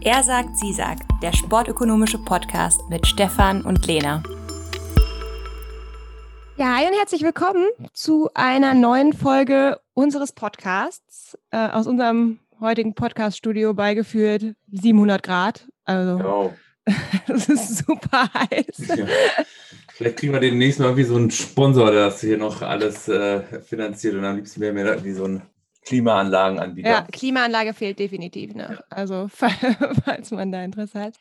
Er sagt, sie sagt, der sportökonomische Podcast mit Stefan und Lena. Ja, hi und herzlich willkommen zu einer neuen Folge unseres Podcasts äh, aus unserem heutigen Podcast-Studio beigeführt 700 Grad. Also, Genau. das ist super heiß. Ja. Vielleicht kriegen wir demnächst mal wie so einen Sponsor, der das hier noch alles äh, finanziert und am liebsten wäre mir da wie so ein Klimaanlagenanbieter. Ja, Klimaanlage fehlt definitiv noch. Also, falls man da Interesse hat.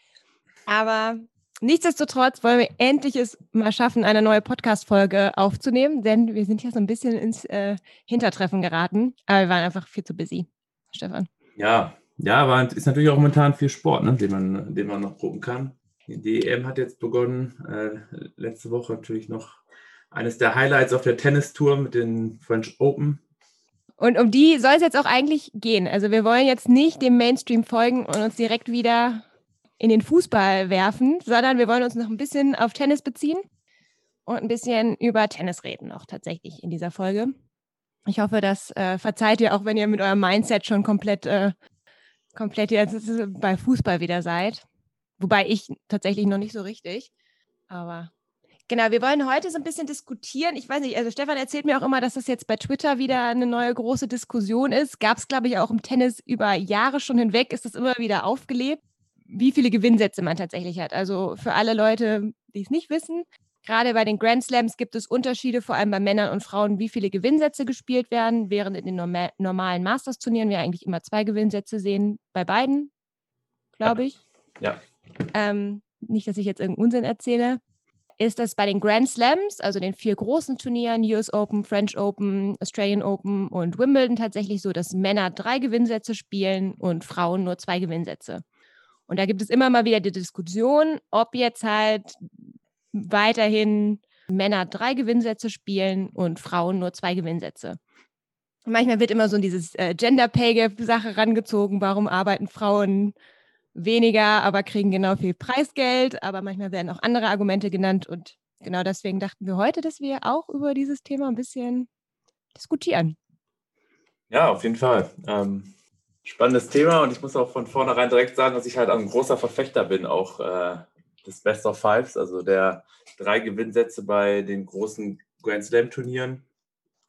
Aber nichtsdestotrotz wollen wir endlich es mal schaffen, eine neue Podcast-Folge aufzunehmen, denn wir sind ja so ein bisschen ins äh, Hintertreffen geraten. Aber wir waren einfach viel zu busy, Stefan. Ja, ja, aber es ist natürlich auch momentan viel Sport, ne, den, man, den man noch gucken kann. Die EM hat jetzt begonnen. Äh, letzte Woche natürlich noch eines der Highlights auf der Tennistour mit den French Open. Und um die soll es jetzt auch eigentlich gehen. Also wir wollen jetzt nicht dem Mainstream folgen und uns direkt wieder in den Fußball werfen, sondern wir wollen uns noch ein bisschen auf Tennis beziehen und ein bisschen über Tennis reden auch tatsächlich in dieser Folge. Ich hoffe, das äh, verzeiht ihr auch, wenn ihr mit eurem Mindset schon komplett, äh, komplett jetzt bei Fußball wieder seid. Wobei ich tatsächlich noch nicht so richtig. Aber genau, wir wollen heute so ein bisschen diskutieren. Ich weiß nicht, also Stefan erzählt mir auch immer, dass das jetzt bei Twitter wieder eine neue große Diskussion ist. Gab es, glaube ich, auch im Tennis über Jahre schon hinweg, ist das immer wieder aufgelebt, wie viele Gewinnsätze man tatsächlich hat. Also für alle Leute, die es nicht wissen, gerade bei den Grand Slams gibt es Unterschiede, vor allem bei Männern und Frauen, wie viele Gewinnsätze gespielt werden, während in den norma normalen Masters-Turnieren wir eigentlich immer zwei Gewinnsätze sehen, bei beiden, glaube ich. Ja. Ähm, nicht, dass ich jetzt irgendeinen Unsinn erzähle, ist das bei den Grand Slams, also den vier großen Turnieren, US Open, French Open, Australian Open und Wimbledon tatsächlich so, dass Männer drei Gewinnsätze spielen und Frauen nur zwei Gewinnsätze. Und da gibt es immer mal wieder die Diskussion, ob jetzt halt weiterhin Männer drei Gewinnsätze spielen und Frauen nur zwei Gewinnsätze. Manchmal wird immer so dieses äh, Gender Pay Gap Sache rangezogen, warum arbeiten Frauen weniger, aber kriegen genau viel Preisgeld. Aber manchmal werden auch andere Argumente genannt. Und genau deswegen dachten wir heute, dass wir auch über dieses Thema ein bisschen diskutieren. Ja, auf jeden Fall. Ähm, spannendes Thema und ich muss auch von vornherein direkt sagen, dass ich halt ein großer Verfechter bin, auch äh, des Best of Fives, also der drei Gewinnsätze bei den großen Grand Slam Turnieren,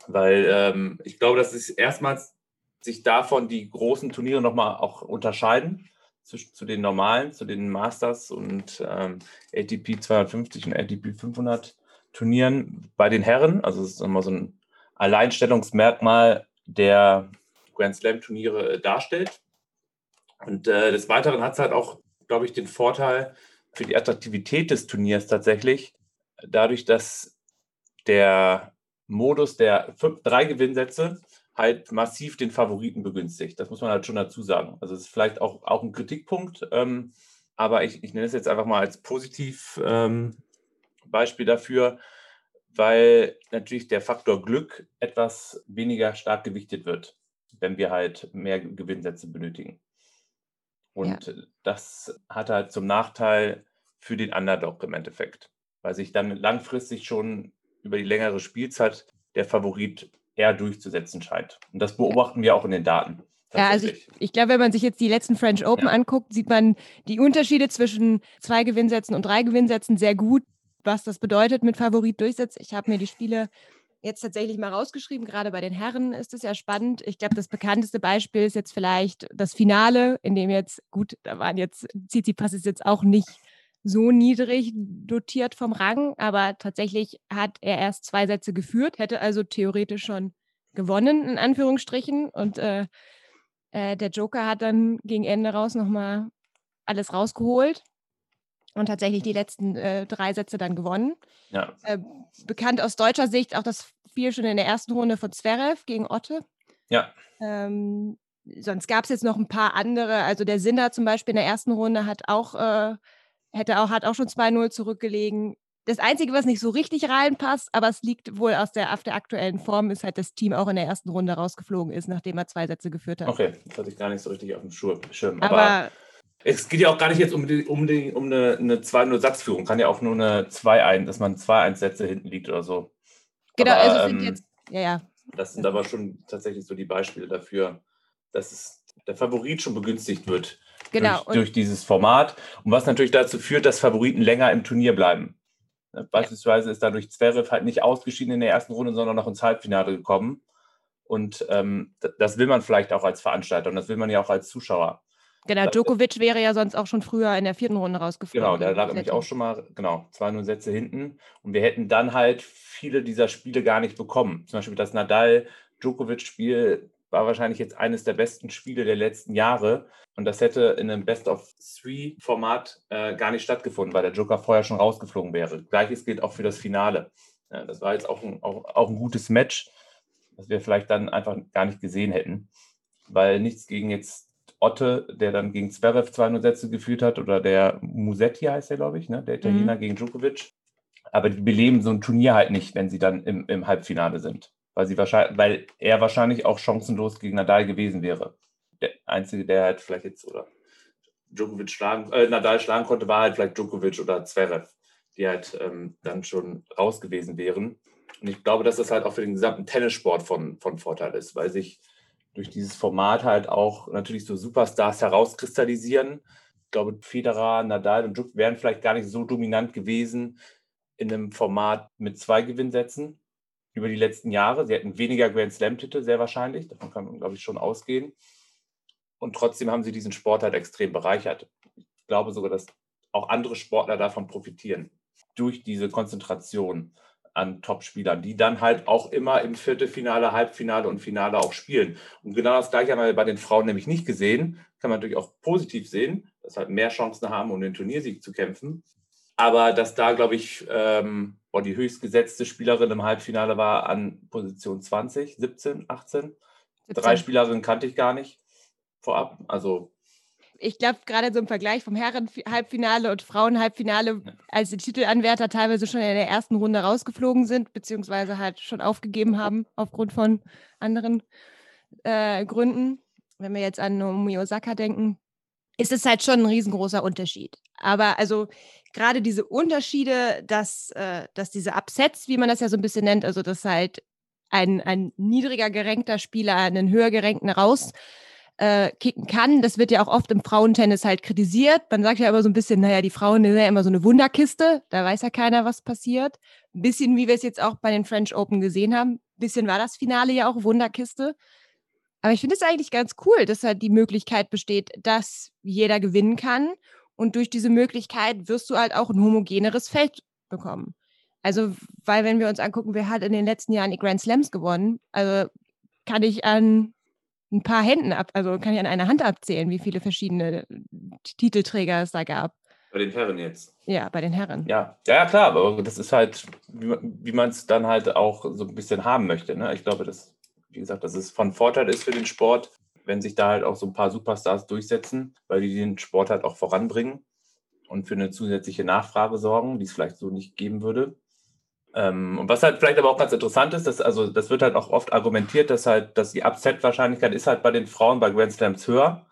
weil ähm, ich glaube, dass es erstmals sich davon die großen Turniere nochmal auch unterscheiden zu, zu, den normalen, zu den Masters und ähm, ATP 250 und ATP 500 Turnieren bei den Herren. Also es ist immer so ein Alleinstellungsmerkmal der Grand Slam Turniere darstellt. Und äh, des Weiteren hat es halt auch, glaube ich, den Vorteil für die Attraktivität des Turniers tatsächlich, dadurch, dass der Modus der fünf, drei Gewinnsätze halt massiv den Favoriten begünstigt. Das muss man halt schon dazu sagen. Also es ist vielleicht auch, auch ein Kritikpunkt, ähm, aber ich, ich nenne es jetzt einfach mal als positiv ähm, Beispiel dafür, weil natürlich der Faktor Glück etwas weniger stark gewichtet wird, wenn wir halt mehr Gewinnsätze benötigen. Und ja. das hat halt zum Nachteil für den Underdog im Endeffekt, weil sich dann langfristig schon über die längere Spielzeit der Favorit eher durchzusetzen scheint. Und das beobachten wir auch in den Daten. Ja, also ich, ich glaube, wenn man sich jetzt die letzten French Open ja. anguckt, sieht man die Unterschiede zwischen zwei Gewinnsätzen und drei Gewinnsätzen sehr gut, was das bedeutet mit Favorit durchsetzt. Ich habe mir die Spiele jetzt tatsächlich mal rausgeschrieben. Gerade bei den Herren ist es ja spannend. Ich glaube, das bekannteste Beispiel ist jetzt vielleicht das Finale, in dem jetzt, gut, da waren jetzt, Tsitsipas ist jetzt auch nicht so niedrig dotiert vom Rang, aber tatsächlich hat er erst zwei Sätze geführt, hätte also theoretisch schon gewonnen, in Anführungsstrichen. Und äh, äh, der Joker hat dann gegen Ende raus nochmal alles rausgeholt und tatsächlich die letzten äh, drei Sätze dann gewonnen. Ja. Äh, bekannt aus deutscher Sicht auch das Spiel schon in der ersten Runde von Zverev gegen Otte. Ja. Ähm, sonst gab es jetzt noch ein paar andere. Also der Sinner zum Beispiel in der ersten Runde hat auch, äh, hätte auch, hat auch schon 2-0 zurückgelegen. Das Einzige, was nicht so richtig reinpasst, aber es liegt wohl aus der, auf der aktuellen Form, ist halt das Team auch in der ersten Runde rausgeflogen ist, nachdem er zwei Sätze geführt hat. Okay, das hatte ich gar nicht so richtig auf dem Schirm. Aber, aber es geht ja auch gar nicht jetzt um, die, um, die, um eine, eine 2-0-Satzführung. Kann ja auch nur eine 2-1, dass man 2-1-Sätze hinten liegt oder so. Genau, aber, also ähm, jetzt, ja, ja. Das sind aber schon tatsächlich so die Beispiele dafür, dass es, der Favorit schon begünstigt wird Genau. Durch, durch dieses Format. Und was natürlich dazu führt, dass Favoriten länger im Turnier bleiben. Beispielsweise ist dadurch Zverev halt nicht ausgeschieden in der ersten Runde, sondern noch ins Halbfinale gekommen. Und ähm, das will man vielleicht auch als Veranstalter und das will man ja auch als Zuschauer. Genau, Djokovic wäre ja sonst auch schon früher in der vierten Runde rausgeflogen. Genau, der lag nämlich auch schon mal, genau, zwei nur Sätze hinten. Und wir hätten dann halt viele dieser Spiele gar nicht bekommen. Zum Beispiel das Nadal-Djokovic-Spiel war wahrscheinlich jetzt eines der besten Spiele der letzten Jahre. Und das hätte in einem Best-of-Three-Format äh, gar nicht stattgefunden, weil der Joker vorher schon rausgeflogen wäre. Gleiches gilt auch für das Finale. Ja, das war jetzt auch ein, auch, auch ein gutes Match, das wir vielleicht dann einfach gar nicht gesehen hätten. Weil nichts gegen jetzt Otte, der dann gegen Zverev 200 Sätze geführt hat, oder der Musetti heißt der, glaube ich, ne? der Italiener mhm. gegen Djokovic. Aber die beleben so ein Turnier halt nicht, wenn sie dann im, im Halbfinale sind. Weil, sie wahrscheinlich, weil er wahrscheinlich auch chancenlos gegen Nadal gewesen wäre. Der Einzige, der halt vielleicht jetzt, oder Djokovic schlagen, äh, Nadal schlagen konnte, war halt vielleicht Djokovic oder Zverev, die halt ähm, dann schon raus gewesen wären. Und ich glaube, dass das halt auch für den gesamten Tennissport von, von Vorteil ist, weil sich durch dieses Format halt auch natürlich so Superstars herauskristallisieren. Ich glaube, Federer, Nadal und Djokovic wären vielleicht gar nicht so dominant gewesen in einem Format mit zwei Gewinnsätzen über die letzten Jahre. Sie hätten weniger Grand Slam-Titel, sehr wahrscheinlich. Davon kann man, glaube ich, schon ausgehen. Und trotzdem haben sie diesen Sport halt extrem bereichert. Ich glaube sogar, dass auch andere Sportler davon profitieren. Durch diese Konzentration an Topspielern, die dann halt auch immer im Viertelfinale, Halbfinale und Finale auch spielen. Und genau das gleiche haben wir bei den Frauen nämlich nicht gesehen. Kann man natürlich auch positiv sehen, dass halt mehr Chancen haben, um den Turniersieg zu kämpfen. Aber dass da, glaube ich, ähm, boah, die höchstgesetzte Spielerin im Halbfinale war an Position 20, 17, 18. 17. Drei Spielerinnen kannte ich gar nicht vorab. Also ich glaube, gerade so im Vergleich vom Herren-Halbfinale und Frauen-Halbfinale, als die Titelanwärter teilweise schon in der ersten Runde rausgeflogen sind, beziehungsweise halt schon aufgegeben haben aufgrund von anderen äh, Gründen. Wenn wir jetzt an Naomi Osaka denken, ist es halt schon ein riesengroßer Unterschied. Aber also gerade diese Unterschiede, dass, äh, dass diese Upsets, wie man das ja so ein bisschen nennt, also dass halt ein, ein niedriger gerankter Spieler einen höher gerankten raus äh, kicken kann. Das wird ja auch oft im Frauentennis halt kritisiert. Man sagt ja immer so ein bisschen, naja, die Frauen sind ja immer so eine Wunderkiste. Da weiß ja keiner, was passiert. Ein bisschen, wie wir es jetzt auch bei den French Open gesehen haben. Ein bisschen war das Finale ja auch Wunderkiste. Aber ich finde es eigentlich ganz cool, dass halt die Möglichkeit besteht, dass jeder gewinnen kann. Und durch diese Möglichkeit wirst du halt auch ein homogeneres Feld bekommen. Also, weil wenn wir uns angucken, wer hat in den letzten Jahren die Grand Slams gewonnen, also kann ich an ein paar Händen ab, also kann ich an einer Hand abzählen, wie viele verschiedene Titelträger es da gab. Bei den Herren jetzt. Ja, bei den Herren. Ja, ja klar, aber das ist halt, wie man es dann halt auch so ein bisschen haben möchte. Ne? Ich glaube, dass, wie gesagt, dass es von Vorteil ist für den Sport, wenn sich da halt auch so ein paar Superstars durchsetzen, weil die den Sport halt auch voranbringen und für eine zusätzliche Nachfrage sorgen, die es vielleicht so nicht geben würde. Ähm, und was halt vielleicht aber auch ganz interessant ist, dass, also das wird halt auch oft argumentiert, dass halt, dass die Upset-Wahrscheinlichkeit ist halt bei den Frauen bei Grand Slams höher.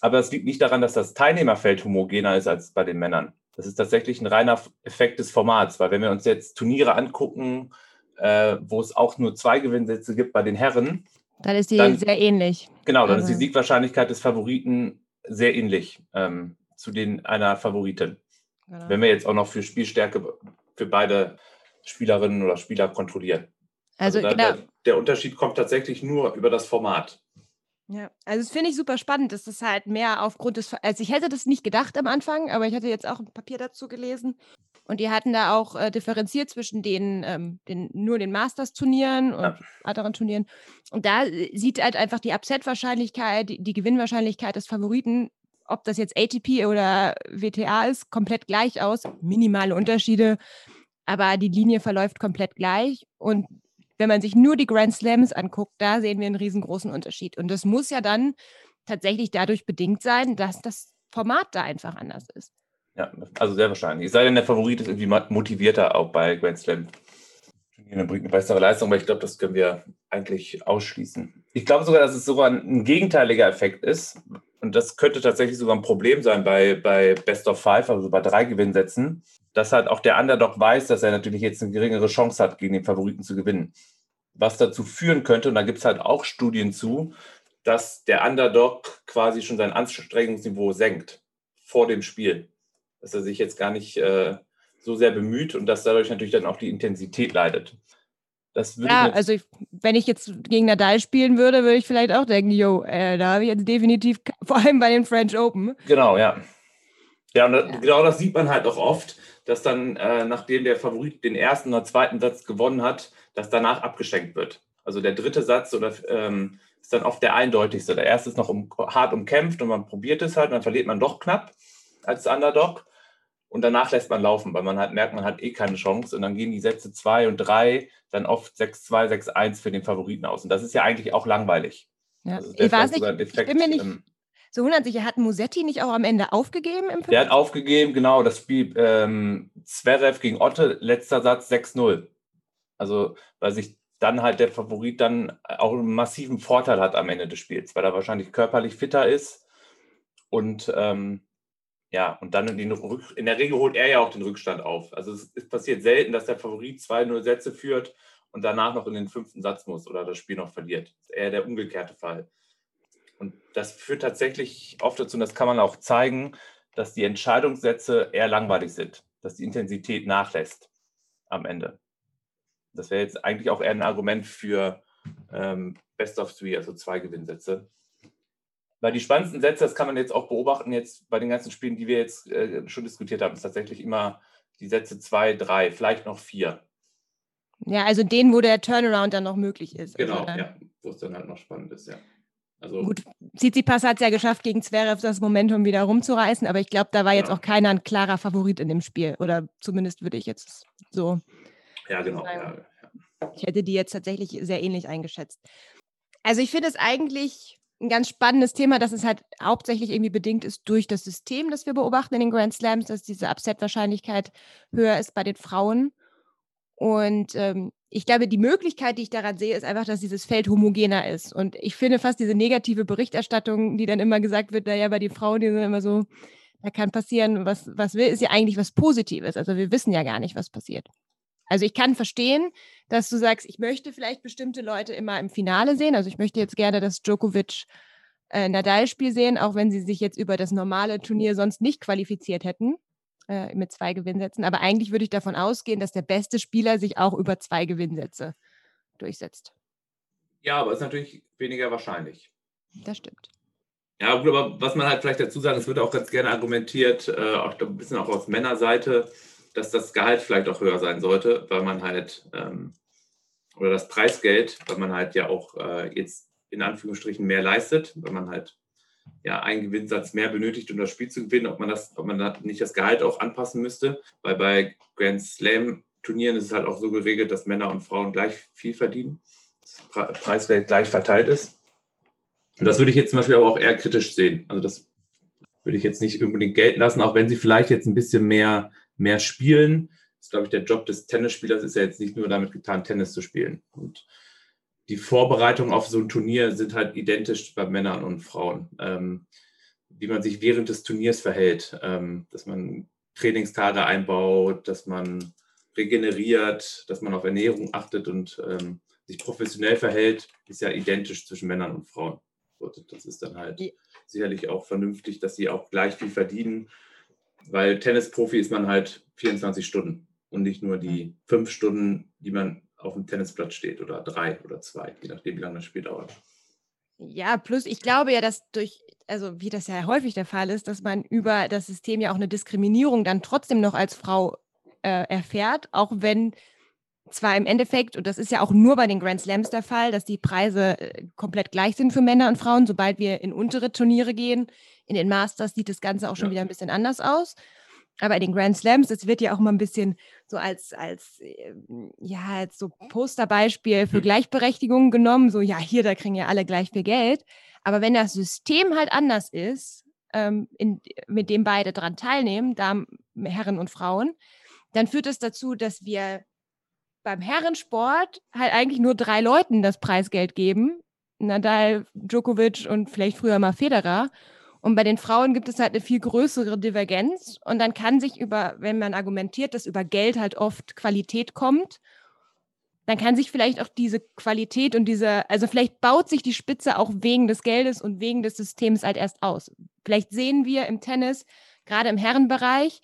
Aber es liegt nicht daran, dass das Teilnehmerfeld homogener ist als bei den Männern. Das ist tatsächlich ein reiner Effekt des Formats, weil wenn wir uns jetzt Turniere angucken, äh, wo es auch nur zwei Gewinnsätze gibt bei den Herren, dann ist die dann, sehr ähnlich. Genau, dann also. ist die Siegwahrscheinlichkeit des Favoriten sehr ähnlich ähm, zu den einer Favoritin. Genau. Wenn wir jetzt auch noch für Spielstärke für beide Spielerinnen oder Spieler kontrollieren. Also, also da, genau. der, der Unterschied kommt tatsächlich nur über das Format. Ja, also das finde ich super spannend, dass das halt mehr aufgrund des, also ich hätte das nicht gedacht am Anfang, aber ich hatte jetzt auch ein Papier dazu gelesen und die hatten da auch äh, differenziert zwischen den, ähm, den, nur den Masters-Turnieren und ja. anderen Turnieren und da äh, sieht halt einfach die Upset-Wahrscheinlichkeit, die, die Gewinnwahrscheinlichkeit des Favoriten, ob das jetzt ATP oder WTA ist, komplett gleich aus, minimale Unterschiede, aber die Linie verläuft komplett gleich. Und wenn man sich nur die Grand Slams anguckt, da sehen wir einen riesengroßen Unterschied. Und das muss ja dann tatsächlich dadurch bedingt sein, dass das Format da einfach anders ist. Ja, also sehr wahrscheinlich. Es sei denn, der Favorit ist irgendwie motivierter auch bei Grand Slam. Dann bringt eine bessere Leistung, aber ich glaube, das können wir eigentlich ausschließen. Ich glaube sogar, dass es sogar ein gegenteiliger Effekt ist. Und das könnte tatsächlich sogar ein Problem sein bei, bei Best of Five, also bei drei Gewinnsätzen, dass halt auch der Underdog weiß, dass er natürlich jetzt eine geringere Chance hat, gegen den Favoriten zu gewinnen. Was dazu führen könnte, und da gibt es halt auch Studien zu, dass der Underdog quasi schon sein Anstrengungsniveau senkt vor dem Spiel. Dass er sich jetzt gar nicht äh, so sehr bemüht und dass dadurch natürlich dann auch die Intensität leidet. ja, also ich, wenn ich jetzt gegen Nadal spielen würde, würde ich vielleicht auch denken, yo, äh, da habe ich jetzt definitiv, vor allem bei den French Open. Genau, ja. Ja, und ja. genau das sieht man halt auch oft, dass dann, äh, nachdem der Favorit den ersten oder zweiten Satz gewonnen hat, dass danach abgeschenkt wird. Also der dritte Satz oder ähm, ist dann oft der eindeutigste. Der erste ist noch um, hart umkämpft und man probiert es halt, dann verliert man doch knapp als Underdog und danach lässt man laufen, weil man halt merkt, man hat eh keine Chance und dann gehen die Sätze 2 und 3 dann oft 6-2, 6-1 für den Favoriten aus. Und das ist ja eigentlich auch langweilig. Ja. Also ich weiß nicht, Defekt, ich bin mir nicht ähm, so 100 sicher. Hat Musetti nicht auch am Ende aufgegeben? Im der hat aufgegeben, genau. Das Spiel ähm, Zverev gegen Otte, letzter Satz 6-0. Also, weil sich dann halt der Favorit dann auch einen massiven Vorteil hat am Ende des Spiels, weil er wahrscheinlich körperlich fitter ist und ähm, ja, und dann in, den Rück in der Regel holt er ja auch den Rückstand auf. Also es, es passiert selten, dass der Favorit 2-0 Sätze führt und danach noch in den fünften Satz muss oder das Spiel noch verliert. Das ist eher der umgekehrte Fall. Und das führt tatsächlich oft dazu, und das kann man auch zeigen, dass die Entscheidungssätze eher langweilig sind, dass die Intensität nachlässt am Ende. Das wäre jetzt eigentlich auch eher ein Argument für ähm, Best of Three, also zwei Gewinnsätze. Weil die spannendsten Sätze, das kann man jetzt auch beobachten, jetzt bei den ganzen Spielen, die wir jetzt äh, schon diskutiert haben, ist tatsächlich immer die Sätze zwei, drei, vielleicht noch vier. Ja, also denen, wo der Turnaround dann noch möglich ist. Also genau, also ja, wo es dann halt noch spannend ist, ja. Also Gut, Tsitsipas hat es ja geschafft, gegen Zverev das Momentum wieder rumzureißen, aber ich glaube, da war jetzt ja. auch keiner ein klarer Favorit in dem Spiel. Oder zumindest würde ich jetzt so ja, genau. Ja, Ich hätte die jetzt tatsächlich sehr ähnlich eingeschätzt. Also ich finde es eigentlich ein ganz spannendes Thema, dass es halt hauptsächlich irgendwie bedingt ist durch das System, das wir beobachten in den Grand Slams, dass diese Upset-Wahrscheinlichkeit höher ist bei den Frauen. Und ähm, ich glaube, die Möglichkeit, die ich daran sehe, ist einfach, dass dieses Feld homogener ist. Und ich finde fast diese negative Berichterstattung, die dann immer gesagt wird, naja, bei den Frauen, die sind immer so, da kann passieren, was, was will, ist ja eigentlich was Positives. Also wir wissen ja gar nicht, was passiert. Also ich kann verstehen, dass du sagst, ich möchte vielleicht bestimmte Leute immer im Finale sehen. Also ich möchte jetzt gerne das Djokovic äh, sehen, auch wenn sie sich jetzt über das normale Turnier sonst nicht qualifiziert hätten äh, mit zwei Gewinnsätzen. Aber eigentlich würde ich davon ausgehen, dass der beste Spieler sich auch über zwei Gewinnsätze durchsetzt. Ja, aber ist natürlich weniger wahrscheinlich. Das stimmt. Ja, gut, aber was man halt vielleicht dazu sagen, es wird auch ganz gerne argumentiert, äh, auch ein bisschen auch aus Männerseite, dass das Gehalt vielleicht auch höher sein sollte, weil man halt, ähm, oder das Preisgeld, weil man halt ja auch äh, jetzt in Anführungsstrichen mehr leistet, weil man halt ja einen Gewinnsatz mehr benötigt, um das Spiel zu gewinnen, ob man das, ob man da nicht das Gehalt auch anpassen müsste, weil bei Grand Slam Turnieren ist es halt auch so geregelt, dass Männer und Frauen gleich viel verdienen, das Preisgeld gleich verteilt ist. Und das würde ich jetzt zum Beispiel aber auch eher kritisch sehen. Also das würde ich jetzt nicht unbedingt gelten lassen, auch wenn sie vielleicht jetzt ein bisschen mehr mehr spielen. Das ist, glaube ich, der Job des Tennisspielers ist ja jetzt nicht nur damit getan, Tennis zu spielen. Und die Vorbereitungen auf so ein Turnier sind halt identisch bei Männern und Frauen. Ähm, wie man sich während des Turniers verhält, ähm, dass man Trainingstage einbaut, dass man regeneriert, dass man auf Ernährung achtet und ähm, sich professionell verhält, ist ja identisch zwischen Männern und Frauen. Das ist dann halt sicherlich auch vernünftig, dass sie auch gleich viel verdienen weil Tennisprofi ist man halt 24 Stunden und nicht nur die fünf Stunden, die man auf dem Tennisplatz steht oder drei oder zwei, je nachdem, wie lange das Spiel dauert. Ja, plus ich glaube ja, dass durch, also wie das ja häufig der Fall ist, dass man über das System ja auch eine Diskriminierung dann trotzdem noch als Frau äh, erfährt, auch wenn zwar im Endeffekt, und das ist ja auch nur bei den Grand Slams der Fall, dass die Preise äh, komplett gleich sind für Männer und Frauen, sobald wir in untere Turniere gehen, in den Masters sieht das Ganze auch schon ja. wieder ein bisschen anders aus. Aber in den Grand Slams, das wird ja auch mal ein bisschen so als, als, ähm, ja, als so Posterbeispiel für hm. Gleichberechtigung genommen. So, ja, hier, da kriegen ja alle gleich viel Geld. Aber wenn das System halt anders ist, ähm, in, mit dem beide dran teilnehmen, Damen, Herren und Frauen, dann führt das dazu, dass wir beim Herrensport halt eigentlich nur drei Leuten das Preisgeld geben. Nadal, Djokovic und vielleicht früher mal Federer. Und bei den Frauen gibt es halt eine viel größere Divergenz. Und dann kann sich über, wenn man argumentiert, dass über Geld halt oft Qualität kommt, dann kann sich vielleicht auch diese Qualität und diese, also vielleicht baut sich die Spitze auch wegen des Geldes und wegen des Systems halt erst aus. Vielleicht sehen wir im Tennis, gerade im Herrenbereich,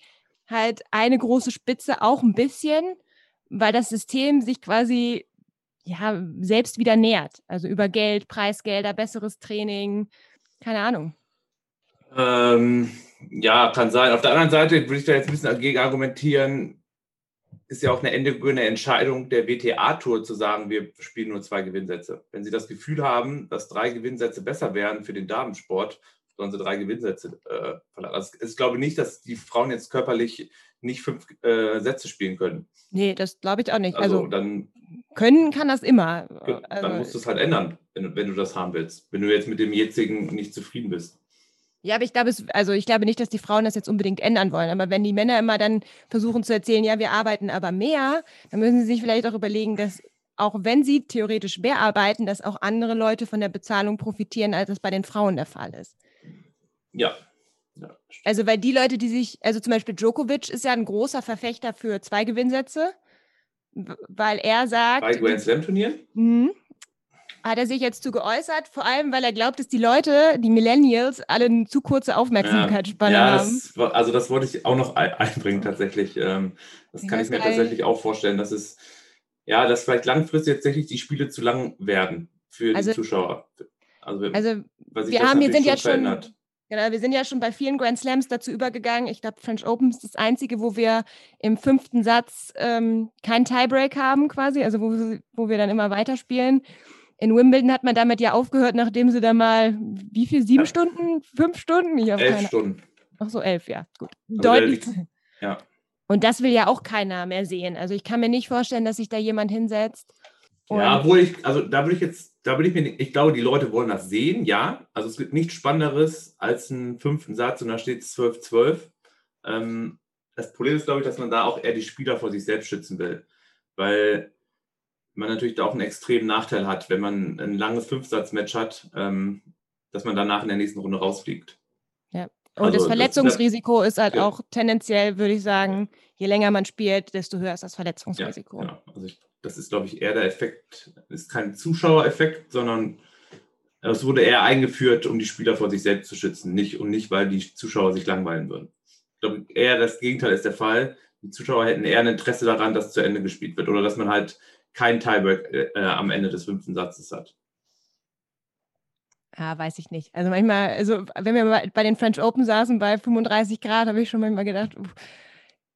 halt eine große Spitze auch ein bisschen, weil das System sich quasi ja selbst wieder nähert. Also über Geld, Preisgelder, besseres Training, keine Ahnung. Ähm, ja, kann sein. Auf der anderen Seite würde ich da jetzt ein bisschen dagegen argumentieren, ist ja auch eine endgültige Entscheidung der WTA-Tour zu sagen, wir spielen nur zwei Gewinnsätze. Wenn Sie das Gefühl haben, dass drei Gewinnsätze besser wären für den Damensport, sollen Sie drei Gewinnsätze äh, verlangen. Also ich glaube nicht, dass die Frauen jetzt körperlich nicht fünf äh, Sätze spielen können. Nee, das glaube ich auch nicht. Also, also dann können kann das immer. Dann also, musst du es halt ändern, wenn, wenn du das haben willst. Wenn du jetzt mit dem jetzigen nicht zufrieden bist. Ja, aber ich glaube, es, also ich glaube nicht, dass die Frauen das jetzt unbedingt ändern wollen. Aber wenn die Männer immer dann versuchen zu erzählen, ja, wir arbeiten aber mehr, dann müssen sie sich vielleicht auch überlegen, dass auch wenn sie theoretisch mehr arbeiten, dass auch andere Leute von der Bezahlung profitieren, als es bei den Frauen der Fall ist. Ja. ja. Also weil die Leute, die sich, also zum Beispiel Djokovic ist ja ein großer Verfechter für zwei Gewinnsätze, weil er sagt. Bei Grand Slam Turnieren? Hat er sich jetzt zu geäußert, vor allem weil er glaubt, dass die Leute, die Millennials, alle eine zu kurze Aufmerksamkeitsspanne ja, ja, haben. Das, also das wollte ich auch noch einbringen tatsächlich. Ähm, das kann ich mir tatsächlich auch vorstellen, dass es ja, dass vielleicht langfristig tatsächlich die Spiele zu lang werden für also, die Zuschauer. Also, also wir haben, wir sind jetzt schon, genau, wir sind ja schon bei vielen Grand Slams dazu übergegangen. Ich glaube, French Open ist das einzige, wo wir im fünften Satz ähm, keinen Tiebreak haben quasi, also wo, wo wir dann immer weiterspielen. In Wimbledon hat man damit ja aufgehört, nachdem sie da mal, wie viel, sieben ja. Stunden, fünf Stunden? Ich elf keine... Stunden. Ach so, elf, ja, gut. Also Deutlich. Ja. Und das will ja auch keiner mehr sehen. Also ich kann mir nicht vorstellen, dass sich da jemand hinsetzt. Ja, obwohl ich, also da würde ich jetzt, da würde ich mir, ich glaube, die Leute wollen das sehen, ja. Also es gibt nichts Spannenderes als einen fünften Satz und da steht es 12-12. Ähm, das Problem ist, glaube ich, dass man da auch eher die Spieler vor sich selbst schützen will. Weil man natürlich da auch einen extremen Nachteil hat, wenn man ein langes Fünfsatz-Match hat, ähm, dass man danach in der nächsten Runde rausfliegt. Ja. Und also, das Verletzungsrisiko das, ist halt ja. auch tendenziell, würde ich sagen, je länger man spielt, desto höher ist das Verletzungsrisiko. Ja, genau. Also ich, das ist, glaube ich, eher der Effekt, ist kein Zuschauereffekt, sondern es wurde eher eingeführt, um die Spieler vor sich selbst zu schützen, nicht und nicht, weil die Zuschauer sich langweilen würden. Ich glaube, eher das Gegenteil ist der Fall. Die Zuschauer hätten eher ein Interesse daran, dass zu Ende gespielt wird oder dass man halt kein Tiebreak äh, äh, am Ende des fünften Satzes hat. Ja, weiß ich nicht. Also manchmal, also wenn wir bei den French Open saßen bei 35 Grad, habe ich schon manchmal gedacht, uff,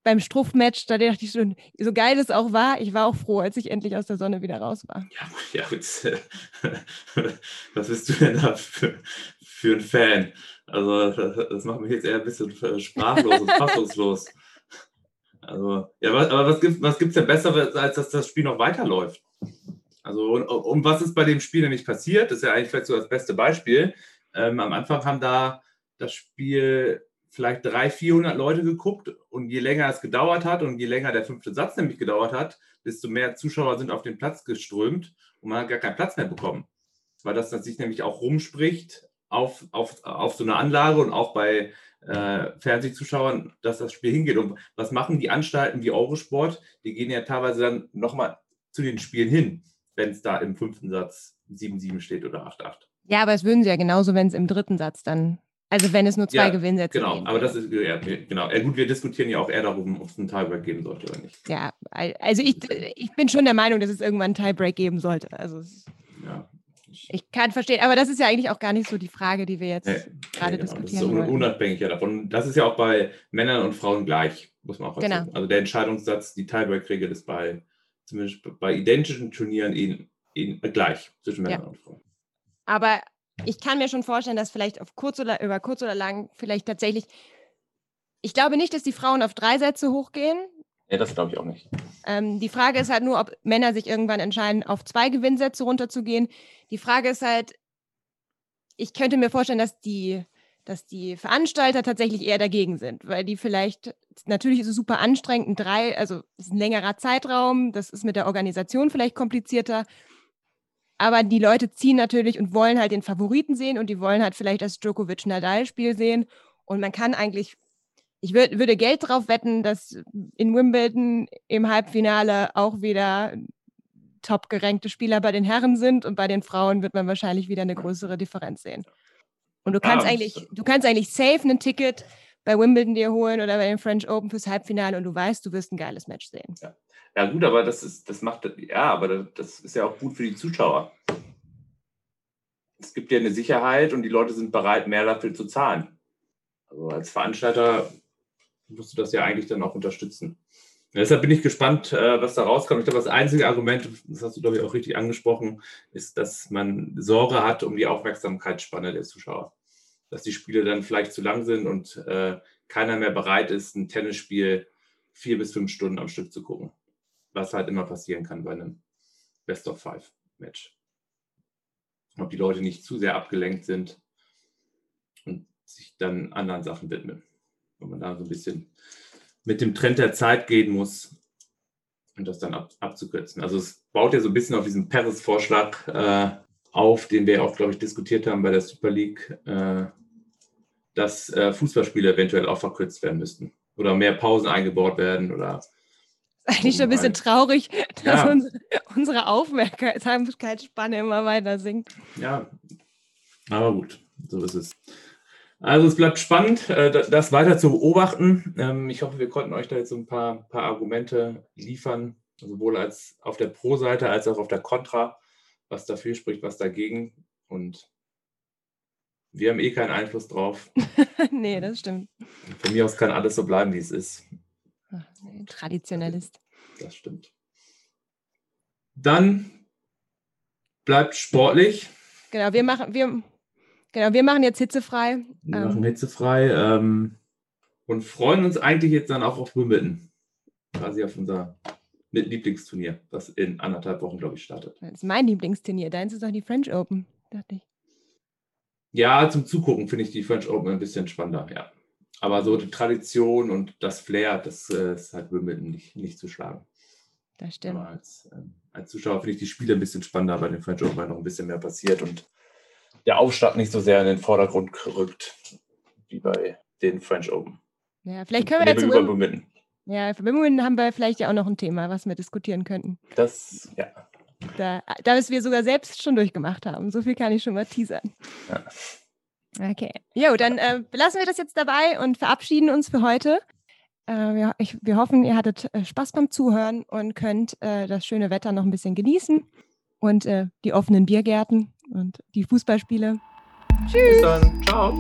beim Struff-Match, da dachte ich schon, so geil es auch war, ich war auch froh, als ich endlich aus der Sonne wieder raus war. Ja, ja jetzt, was bist du denn da für, für ein Fan? Also das macht mich jetzt eher ein bisschen sprachlos und fassungslos. Also, ja, aber was gibt es was denn Besseres, als dass das Spiel noch weiterläuft? Also, um, um was ist bei dem Spiel nämlich passiert? Das ist ja eigentlich vielleicht so das beste Beispiel. Ähm, am Anfang haben da das Spiel vielleicht 300, 400 Leute geguckt und je länger es gedauert hat und je länger der fünfte Satz nämlich gedauert hat, desto mehr Zuschauer sind auf den Platz geströmt und man hat gar keinen Platz mehr bekommen. Weil das sich nämlich auch rumspricht auf, auf, auf so eine Anlage und auch bei äh, Fernsehzuschauern, dass das Spiel hingeht. Und was machen die Anstalten wie Eurosport? Die gehen ja teilweise dann nochmal zu den Spielen hin, wenn es da im fünften Satz 7-7 steht oder 8-8. Ja, aber es würden sie ja genauso, wenn es im dritten Satz dann, also wenn es nur zwei ja, Gewinnsätze Genau, gehen. aber das ist, ja, genau. Ja, gut, wir diskutieren ja auch eher darum, ob es einen Tiebreak geben sollte oder nicht. Ja, also ich, ich bin schon der Meinung, dass es irgendwann einen Tiebreak geben sollte. Also ja, ich kann verstehen, aber das ist ja eigentlich auch gar nicht so die Frage, die wir jetzt nee, gerade nee, genau. diskutieren. Das ist unabhängig ja davon. Das ist ja auch bei Männern und Frauen gleich, muss man auch genau. sagen. Also der Entscheidungssatz, die Tiebreak-Regel ist bei, zumindest bei identischen Turnieren in, in, gleich zwischen Männern ja. und Frauen. Aber ich kann mir schon vorstellen, dass vielleicht auf kurz oder über kurz oder lang vielleicht tatsächlich. Ich glaube nicht, dass die Frauen auf drei Sätze hochgehen. Ja, das glaube ich auch nicht. Ähm, die Frage ist halt nur, ob Männer sich irgendwann entscheiden, auf zwei Gewinnsätze runterzugehen. Die Frage ist halt, ich könnte mir vorstellen, dass die, dass die Veranstalter tatsächlich eher dagegen sind, weil die vielleicht, natürlich ist es super anstrengend, drei, also ist ein längerer Zeitraum, das ist mit der Organisation vielleicht komplizierter. Aber die Leute ziehen natürlich und wollen halt den Favoriten sehen und die wollen halt vielleicht das Djokovic-Nadal-Spiel sehen. Und man kann eigentlich ich würd, würde Geld drauf wetten, dass in Wimbledon im Halbfinale auch wieder top gerankte Spieler bei den Herren sind und bei den Frauen wird man wahrscheinlich wieder eine größere Differenz sehen. Und du kannst Ja, eigentlich, du kannst eigentlich safe ein Ticket bei Wimbledon dir holen oder bei den French Open fürs Halbfinale und du weißt, du wirst ein geiles Match sehen. Ja, gut, aber das ist, das macht, ja, aber das ist ja auch gut für die Zuschauer. Es gibt ja eine Sicherheit und die Leute sind bereit, mehr dafür zu zahlen. Also als Veranstalter musst du das ja eigentlich dann auch unterstützen. Ja, deshalb bin ich gespannt, äh, was da rauskommt. Ich glaube, das einzige Argument, das hast du, glaube ich, auch richtig angesprochen, ist, dass man Sorge hat um die Aufmerksamkeitsspanne der Zuschauer. Dass die Spiele dann vielleicht zu lang sind und äh, keiner mehr bereit ist, ein Tennisspiel vier bis fünf Stunden am Stück zu gucken. Was halt immer passieren kann bei einem Best-of-Five-Match. Ob die Leute nicht zu sehr abgelenkt sind und sich dann anderen Sachen widmen. Wenn man da so ein bisschen mit dem Trend der Zeit gehen muss und das dann ab, abzukürzen. Also es baut ja so ein bisschen auf diesen Paris-Vorschlag äh, auf, den wir auch, glaube ich, diskutiert haben bei der Super League, äh, dass äh, Fußballspiele eventuell auch verkürzt werden müssten oder mehr Pausen eingebaut werden oder Eigentlich schon ein bisschen traurig, dass Ja. unsere, unsere Aufmerksamkeitsspanne immer weiter sinkt. Ja, aber gut, so ist es. Also es bleibt spannend, äh, da- das weiter zu beobachten. Ähm, Ich hoffe, wir konnten euch da jetzt so ein paar, paar Argumente liefern, sowohl als auf der Pro-Seite als auch auf der Contra, was dafür spricht, was dagegen. Und wir haben eh keinen Einfluss drauf. nee, das stimmt. Von mir aus kann alles so bleiben, wie es ist. Ach, nee, Traditionalist. Das stimmt. Dann bleibt sportlich. Genau, wir machen, wir, genau, wir machen jetzt hitzefrei. Wir Ähm. machen hitzefrei ähm, und freuen uns eigentlich jetzt dann auch auf Wimbledon. Quasi auf unser mit Lieblingsturnier, das in anderthalb Wochen, glaube ich, startet. Das ist mein Lieblingsturnier. Deins ist doch die French Open, dachte ich. Ja, zum Zugucken finde ich die French Open ein bisschen spannender, ja. Aber so die Tradition und das Flair, das äh, ist halt Wimbledon nicht, nicht zu schlagen. Das stimmt. Aber als, ähm, als Zuschauer finde ich die Spiele ein bisschen spannender bei den French Open, weil noch ein bisschen mehr passiert und der Aufschlag nicht so sehr in den Vordergrund rückt wie bei den French Open. Ja, vielleicht können wir ja zu Gegenüber Wim Wimbledon. ja, für Wimbledon haben wir vielleicht ja auch noch ein Thema, was wir diskutieren könnten. Das, ja. Da, da es wir sogar selbst schon durchgemacht haben. So viel kann ich schon mal teasern. Ja. Okay. Jo, dann äh, belassen wir das jetzt dabei und verabschieden uns für heute. Äh, wir, ich, wir hoffen, ihr hattet äh, Spaß beim Zuhören und könnt äh, das schöne Wetter noch ein bisschen genießen und äh, die offenen Biergärten und die Fußballspiele. Bis dann. Ciao.